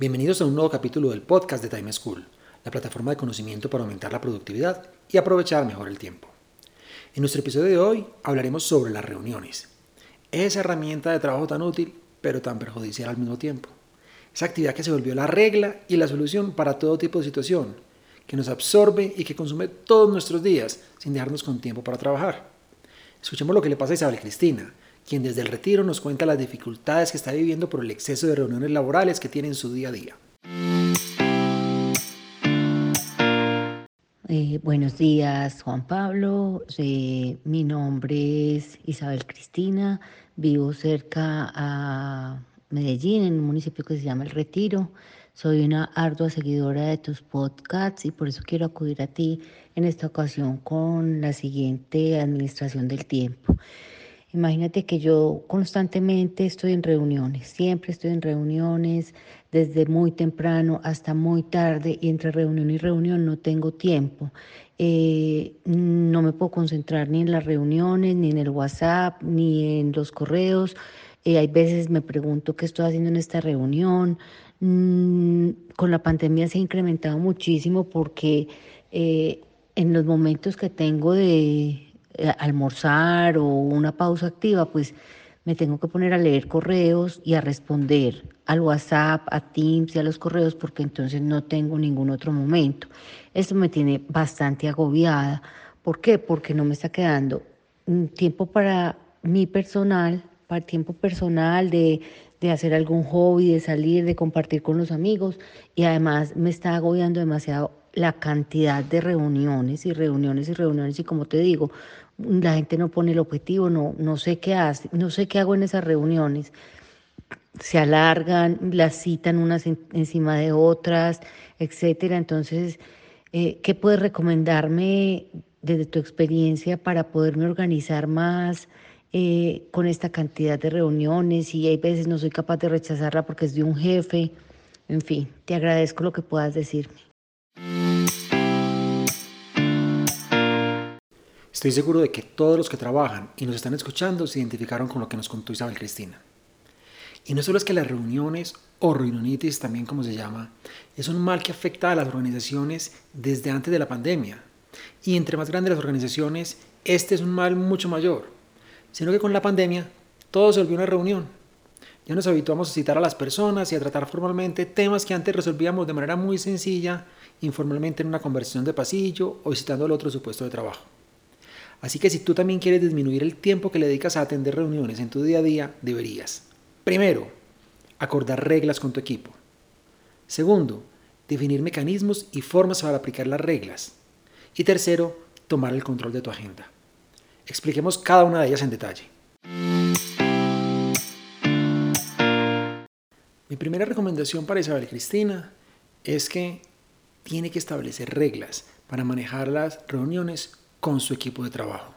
Bienvenidos a un nuevo capítulo del podcast de Time School, la plataforma de conocimiento para aumentar la productividad y aprovechar mejor el tiempo. En nuestro episodio de hoy hablaremos sobre las reuniones, esa herramienta de trabajo tan útil pero tan perjudicial al mismo tiempo. Esa actividad que se volvió la regla y la solución para todo tipo de situación, que nos absorbe y que consume todos nuestros días sin dejarnos con tiempo para trabajar. Escuchemos lo que le pasa a Isabel Cristina, quien desde el retiro nos cuenta las dificultades que está viviendo por el exceso de reuniones laborales que tiene en su día a día. Eh, buenos días, Juan Pablo. Eh, mi nombre es Isabel Cristina. Vivo cerca a Medellín, en un municipio que se llama El Retiro. Soy una ardua seguidora de tus podcasts y por eso quiero acudir a ti en esta ocasión con la siguiente administración del tiempo. Imagínate que yo constantemente estoy en reuniones, siempre estoy en reuniones, desde muy temprano hasta muy tarde, y entre reunión y reunión no tengo tiempo. Eh, no me puedo concentrar ni en las reuniones, ni en el WhatsApp, ni en los correos. Eh, hay veces me pregunto qué estoy haciendo en esta reunión. Mm, con la pandemia se ha incrementado muchísimo porque eh, en los momentos que tengo de almorzar o una pausa activa, pues me tengo que poner a leer correos y a responder al WhatsApp, a Teams y a los correos porque entonces no tengo ningún otro momento. Esto me tiene bastante agobiada. ¿Por qué? Porque no me está quedando tiempo para mi personal, para tiempo personal de, de hacer algún hobby, de salir, de compartir con los amigos y además me está agobiando demasiado la cantidad de reuniones y reuniones y reuniones y como te digo, la gente no pone el objetivo, no, no sé qué hace, no sé qué hago en esas reuniones. Se alargan, las citan unas encima de otras, etcétera. Entonces, eh, ¿qué puedes recomendarme desde tu experiencia para poderme organizar más eh, con esta cantidad de reuniones? Y hay veces no soy capaz de rechazarla porque es de un jefe. En fin, te agradezco lo que puedas decirme. Estoy seguro de que todos los que trabajan y nos están escuchando se identificaron con lo que nos contó Isabel Cristina. Y no solo es que las reuniones o reunionitis, también como se llama, es un mal que afecta a las organizaciones desde antes de la pandemia. Y entre más grandes las organizaciones, este es un mal mucho mayor. Sino que con la pandemia todo se volvió una reunión. Ya nos habituamos a citar a las personas y a tratar formalmente temas que antes resolvíamos de manera muy sencilla, informalmente en una conversación de pasillo o visitando al otro supuesto de trabajo. Así que si tú también quieres disminuir el tiempo que le dedicas a atender reuniones en tu día a día, deberías. Primero, acordar reglas con tu equipo. Segundo, definir mecanismos y formas para aplicar las reglas. Y tercero, tomar el control de tu agenda. Expliquemos cada una de ellas en detalle. Mi primera recomendación para Isabel Cristina es que tiene que establecer reglas para manejar las reuniones con su equipo de trabajo,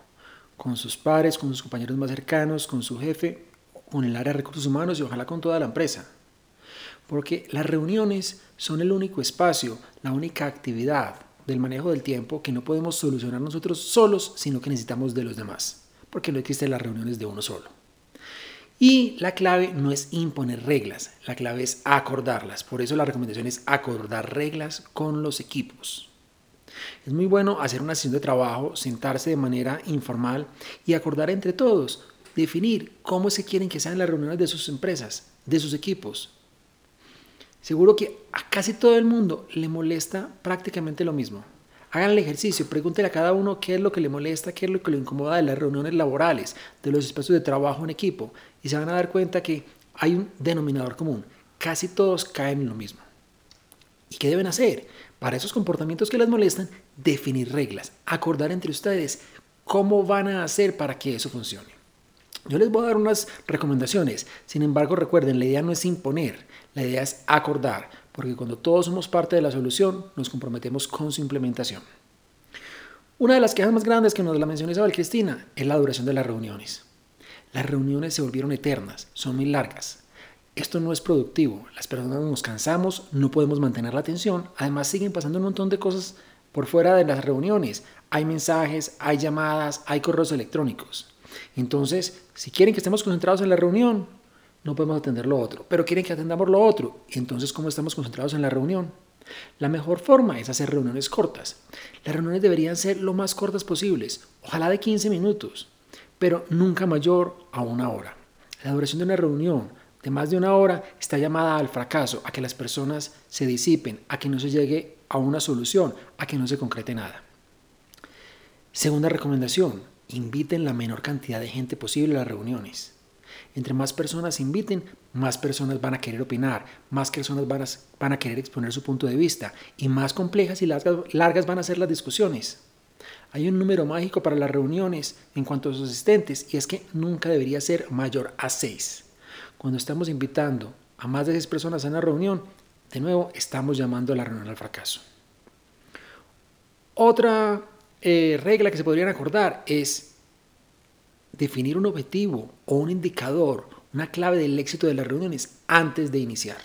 con sus pares, con sus compañeros más cercanos, con su jefe, con el área de recursos humanos y ojalá con toda la empresa. Porque las reuniones son el único espacio, la única actividad del manejo del tiempo que no podemos solucionar nosotros solos, sino que necesitamos de los demás, porque no existen las reuniones de uno solo. Y la clave no es imponer reglas, la clave es acordarlas. Por eso la recomendación es acordar reglas con los equipos. Es muy bueno hacer una sesión de trabajo, sentarse de manera informal y acordar entre todos, definir cómo se quieren que sean las reuniones de sus empresas, de sus equipos. Seguro que a casi todo el mundo le molesta prácticamente lo mismo. Hagan el ejercicio, pregúntenle a cada uno qué es lo que le molesta, qué es lo que le incomoda de las reuniones laborales, de los espacios de trabajo en equipo, y se van a dar cuenta que hay un denominador común. Casi todos caen en lo mismo. ¿Y qué deben hacer? Para esos comportamientos que les molestan, definir reglas, acordar entre ustedes cómo van a hacer para que eso funcione. Yo les voy a dar unas recomendaciones, sin embargo recuerden, la idea no es imponer, la idea es acordar, porque cuando todos somos parte de la solución, nos comprometemos con su implementación. Una de las quejas más grandes que nos la mencionó Isabel Cristina es la duración de las reuniones. Las reuniones se volvieron eternas, son muy largas. Esto no es productivo, las personas nos cansamos, no podemos mantener la atención, además siguen pasando un montón de cosas por fuera de las reuniones. Hay mensajes, hay llamadas, hay correos electrónicos. Entonces, si quieren que estemos concentrados en la reunión, no podemos atender lo otro, pero quieren que atendamos lo otro. Entonces, ¿cómo estamos concentrados en la reunión? La mejor forma es hacer reuniones cortas. Las reuniones deberían ser lo más cortas posibles, ojalá de 15 minutos, pero nunca mayor a una hora. La duración de una reunión de más de una hora está llamada al fracaso, a que las personas se disipen, a que no se llegue a una solución, a que no se concrete nada. Segunda recomendación, inviten la menor cantidad de gente posible a las reuniones. Entre más personas inviten, más personas van a querer opinar, más personas van a, querer exponer su punto de vista y más complejas y largas, largas van a ser las discusiones. Hay un número mágico para las reuniones en cuanto a sus asistentes y es que nunca debería ser mayor a 6. Cuando estamos invitando a más de 6 personas a una reunión, de nuevo estamos llamando a la reunión al fracaso. Otra eh, regla que se podrían acordar es definir un objetivo o un indicador, una clave del éxito de las reuniones antes de iniciar.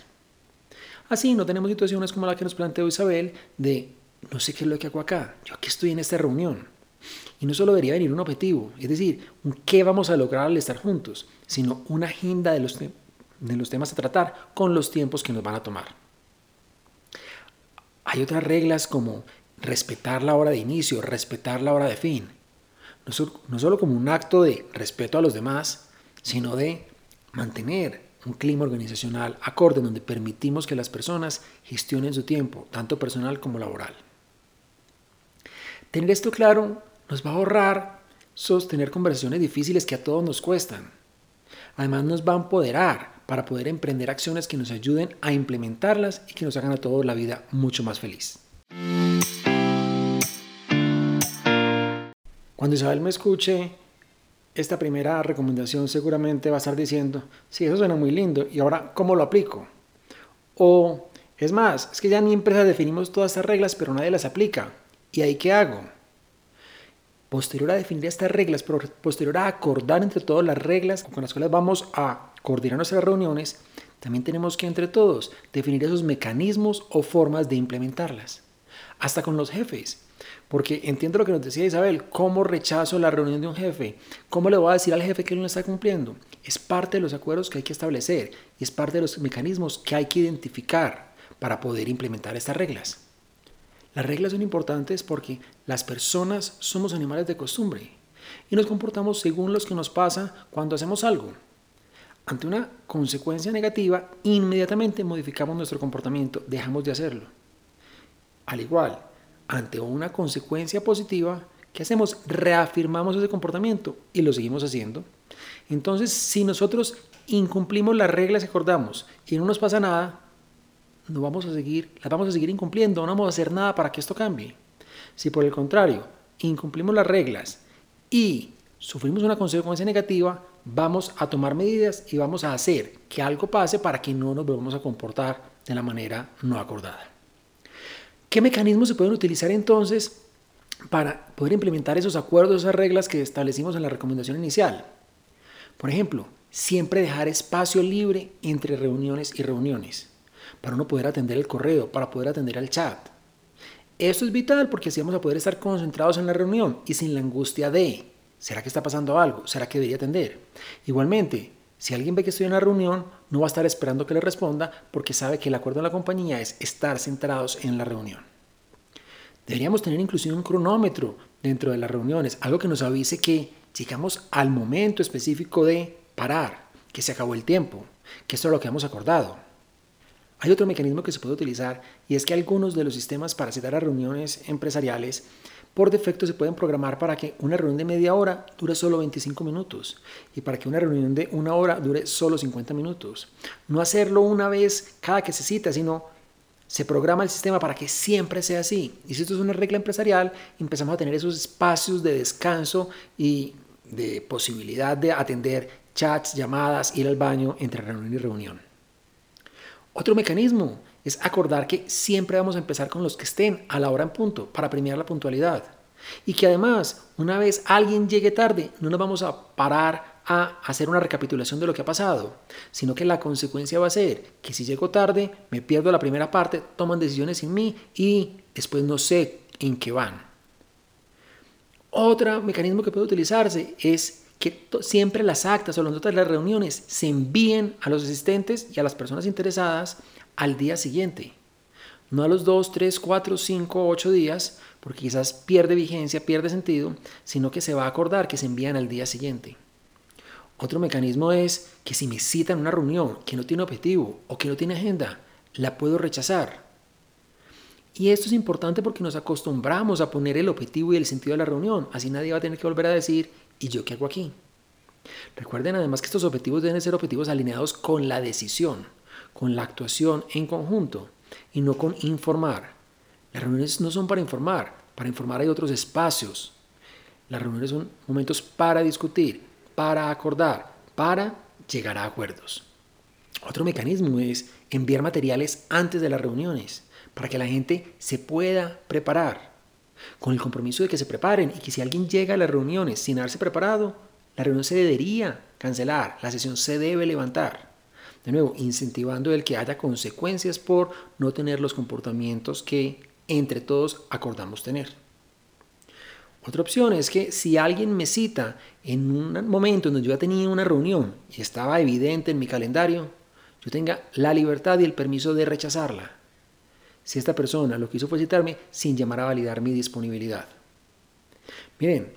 Así no tenemos situaciones como la que nos planteó Isabel de no sé qué es lo que hago acá, yo aquí estoy en esta reunión. Y no solo debería venir un objetivo, es decir, un qué vamos a lograr al estar juntos, sino una agenda de los, de los temas a tratar con los tiempos que nos van a tomar. Hay otras reglas como respetar la hora de inicio, respetar la hora de fin no solo como un acto de respeto a los demás, sino de mantener un clima organizacional acorde donde permitimos que las personas gestionen su tiempo, tanto personal como laboral. Tener esto claro nos va a ahorrar sostener conversaciones difíciles que a todos nos cuestan. Además nos va a empoderar para poder emprender acciones que nos ayuden a implementarlas y que nos hagan a todos la vida mucho más feliz. Cuando Isabel me escuche esta primera recomendación seguramente va a estar diciendo, sí, eso suena muy lindo, y ahora, ¿cómo lo aplico? O, es más, es que ya en mi empresa definimos todas estas reglas, pero nadie las aplica. ¿Y ahí qué hago? Posterior a definir estas reglas, posterior a acordar entre todos las reglas con las cuales vamos a coordinar nuestras reuniones, también tenemos que entre todos definir esos mecanismos o formas de implementarlas. Hasta con los jefes. Porque entiendo lo que nos decía Isabel, ¿cómo rechazo la reunión de un jefe? ¿Cómo le voy a decir al jefe que él no está cumpliendo? Es parte de los acuerdos que hay que establecer y es parte de los mecanismos que hay que identificar para poder implementar estas reglas. Las reglas son importantes porque las personas somos animales de costumbre y nos comportamos según los que nos pasa cuando hacemos algo. Ante una consecuencia negativa, inmediatamente modificamos nuestro comportamiento, dejamos de hacerlo. Al igual, ante una consecuencia positiva, ¿qué hacemos? Reafirmamos ese comportamiento y lo seguimos haciendo. Entonces, si nosotros incumplimos las reglas que acordamos y no nos pasa nada, no vamos a seguir, las vamos a seguir incumpliendo, no vamos a hacer nada para que esto cambie. Si por el contrario, incumplimos las reglas y sufrimos una consecuencia negativa, vamos a tomar medidas y vamos a hacer que algo pase para que no nos volvamos a comportar de la manera no acordada. ¿Qué mecanismos se pueden utilizar entonces para poder implementar esos acuerdos, esas reglas que establecimos en la recomendación inicial? Por ejemplo, siempre dejar espacio libre entre reuniones y reuniones, para uno poder atender el correo, para poder atender al chat. Esto es vital porque así vamos a poder estar concentrados en la reunión y sin la angustia de, ¿será que está pasando algo? ¿Será que debería atender? Igualmente, si alguien ve que estoy en la reunión, no va a estar esperando que le responda porque sabe que el acuerdo de la compañía es estar centrados en la reunión. Deberíamos tener inclusive un cronómetro dentro de las reuniones, algo que nos avise que llegamos al momento específico de parar, que se acabó el tiempo, que esto es lo que hemos acordado. Hay otro mecanismo que se puede utilizar y es que algunos de los sistemas para citar a reuniones empresariales por defecto se pueden programar para que una reunión de media hora dure solo 25 minutos y para que una reunión de una hora dure solo 50 minutos. No hacerlo una vez cada que se cita, sino se programa el sistema para que siempre sea así. Y si esto es una regla empresarial, empezamos a tener esos espacios de descanso y de posibilidad de atender chats, llamadas, ir al baño entre reunión y reunión. Otro mecanismo es acordar que siempre vamos a empezar con los que estén a la hora en punto para premiar la puntualidad. Y que además, una vez alguien llegue tarde, no nos vamos a parar a hacer una recapitulación de lo que ha pasado, sino que la consecuencia va a ser que si llego tarde, me pierdo la primera parte, toman decisiones sin mí y después no sé en qué van. Otro mecanismo que puede utilizarse es que siempre las actas o las notas de las reuniones se envíen a los asistentes y a las personas interesadas al día siguiente. No a los 2, 3, 4, 5, 8 días, porque quizás pierde vigencia, pierde sentido, sino que se va a acordar que se envían al día siguiente. Otro mecanismo es que si me citan una reunión que no tiene objetivo o que no tiene agenda, la puedo rechazar. Y esto es importante porque nos acostumbramos a poner el objetivo y el sentido de la reunión, así nadie va a tener que volver a decir, ¿y yo qué hago aquí? Recuerden además que estos objetivos deben ser objetivos alineados con la decisión, con la actuación en conjunto y no con informar. Las reuniones no son para informar, para informar hay otros espacios. Las reuniones son momentos para discutir, para acordar, para llegar a acuerdos. Otro mecanismo es enviar materiales antes de las reuniones, para que la gente se pueda preparar, con el compromiso de que se preparen y que si alguien llega a las reuniones sin haberse preparado, la reunión se debería cancelar, la sesión se debe levantar. De nuevo, incentivando el que haya consecuencias por no tener los comportamientos que entre todos acordamos tener. Otra opción es que si alguien me cita en un momento en donde yo ya tenía una reunión y estaba evidente en mi calendario, yo tenga la libertad y el permiso de rechazarla. Si esta persona lo que hizo sin llamar a validar mi disponibilidad. Miren,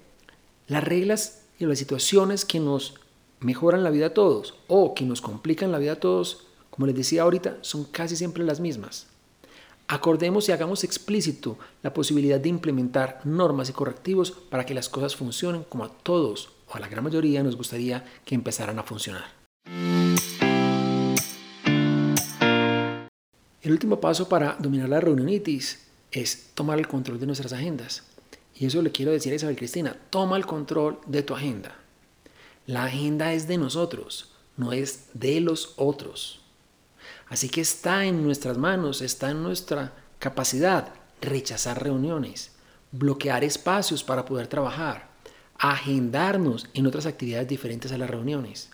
las reglas y las situaciones que nos mejoran la vida a todos o que nos complican la vida a todos, como les decía ahorita, son casi siempre las mismas. Acordemos y hagamos explícito la posibilidad de implementar normas y correctivos para que las cosas funcionen como a todos o a la gran mayoría nos gustaría que empezaran a funcionar. El último paso para dominar la reunionitis es tomar el control de nuestras agendas. Y eso le quiero decir a Isabel Cristina, toma el control de tu agenda. La agenda es de nosotros, no es de los otros. Así que está en nuestras manos, está en nuestra capacidad rechazar reuniones, bloquear espacios para poder trabajar, agendarnos en otras actividades diferentes a las reuniones.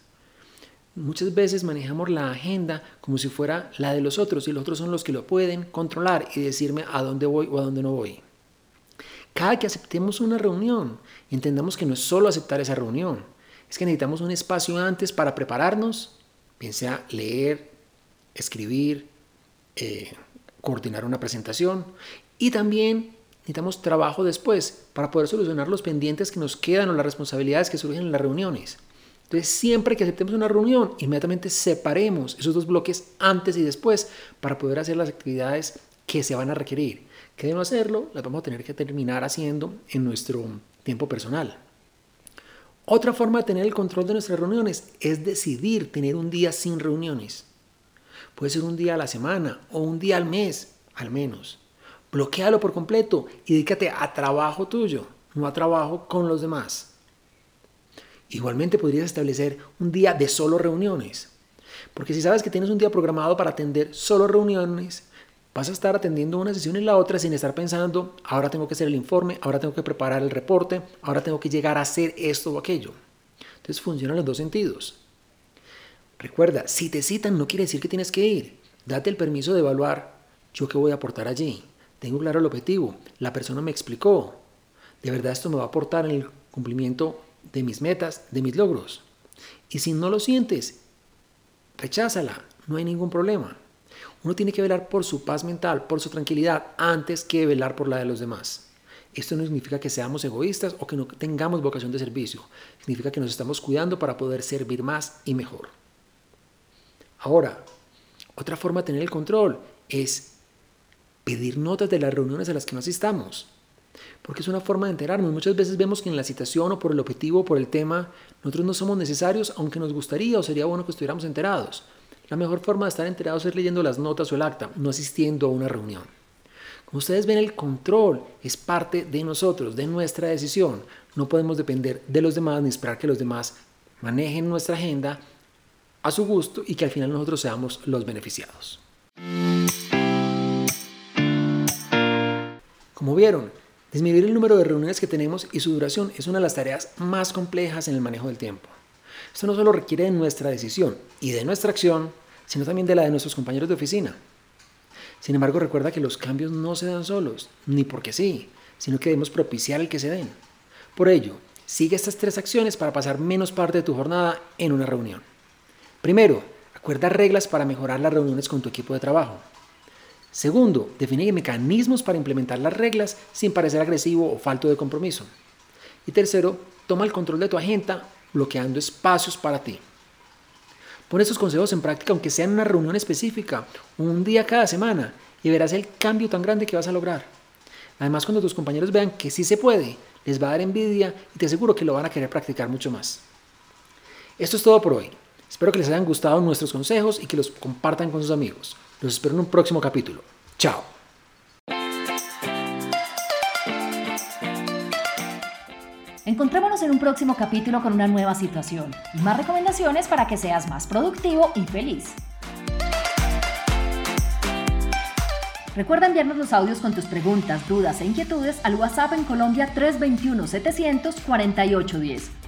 Muchas veces manejamos la agenda como si fuera la de los otros y los otros son los que lo pueden controlar y decirme a dónde voy o a dónde no voy. Cada que aceptemos una reunión, entendamos que no es solo aceptar esa reunión, es que necesitamos un espacio antes para prepararnos, bien sea leer, escribir, eh, coordinar una presentación y también necesitamos trabajo después para poder solucionar los pendientes que nos quedan o las responsabilidades que surgen en las reuniones. Entonces, siempre que aceptemos una reunión, inmediatamente separemos esos dos bloques antes y después para poder hacer las actividades que se van a requerir. Que de no hacerlo, las vamos a tener que terminar haciendo en nuestro tiempo personal. Otra forma de tener el control de nuestras reuniones es decidir tener un día sin reuniones. Puede ser un día a la semana o un día al mes, al menos. Bloquealo por completo y dedícate a trabajo tuyo, no a trabajo con los demás. Igualmente podrías establecer un día de solo reuniones. Porque si sabes que tienes un día programado para atender solo reuniones, vas a estar atendiendo una sesión y la otra sin estar pensando, ahora tengo que hacer el informe, ahora tengo que preparar el reporte, ahora tengo que llegar a hacer esto o aquello. Entonces funcionan los dos sentidos. Recuerda, si te citan no quiere decir que tienes que ir. Date el permiso de evaluar yo qué voy a aportar allí. Tengo claro el objetivo. La persona me explicó. ¿De verdad esto me va a aportar en el cumplimiento de mis metas, de mis logros? Y si no lo sientes, recházala. No hay ningún problema. Uno tiene que velar por su paz mental, por su tranquilidad, antes que velar por la de los demás. Esto no significa que seamos egoístas o que no tengamos vocación de servicio. Significa que nos estamos cuidando para poder servir más y mejor. Ahora, otra forma de tener el control es pedir notas de las reuniones a las que no asistamos. Porque es una forma de enterarnos. Muchas veces vemos que en la citación o por el objetivo o por el tema, nosotros no somos necesarios, aunque nos gustaría o sería bueno que estuviéramos enterados. La mejor forma de estar enterados es leyendo las notas o el acta, no asistiendo a una reunión. Como ustedes ven, el control es parte de nosotros, de nuestra decisión. No podemos depender de los demás ni esperar que los demás manejen nuestra agenda a su gusto y que al final nosotros seamos los beneficiados. Como vieron, disminuir el número de reuniones que tenemos y su duración es una de las tareas más complejas en el manejo del tiempo. Esto no solo requiere de nuestra decisión y de nuestra acción, sino también de la de nuestros compañeros de oficina. Sin embargo, recuerda que los cambios no se dan solos, ni porque sí, sino que debemos propiciar el que se den. Por ello, sigue estas tres acciones para pasar menos parte de tu jornada en una reunión. Primero, acuerda reglas para mejorar las reuniones con tu equipo de trabajo. Segundo, define mecanismos para implementar las reglas sin parecer agresivo o falto de compromiso. Y tercero, toma el control de tu agenda bloqueando espacios para ti. Pon estos consejos en práctica aunque sea en una reunión específica, un día cada semana, y verás el cambio tan grande que vas a lograr. Además, cuando tus compañeros vean que sí se puede, les va a dar envidia y te aseguro que lo van a querer practicar mucho más. Esto es todo por hoy. Espero que les hayan gustado nuestros consejos y que los compartan con sus amigos. Los espero en un próximo capítulo. Chao. Encontrémonos en un próximo capítulo con una nueva situación y más recomendaciones para que seas más productivo y feliz. Recuerda enviarnos los audios con tus preguntas, dudas e inquietudes al WhatsApp en Colombia 321-700-4810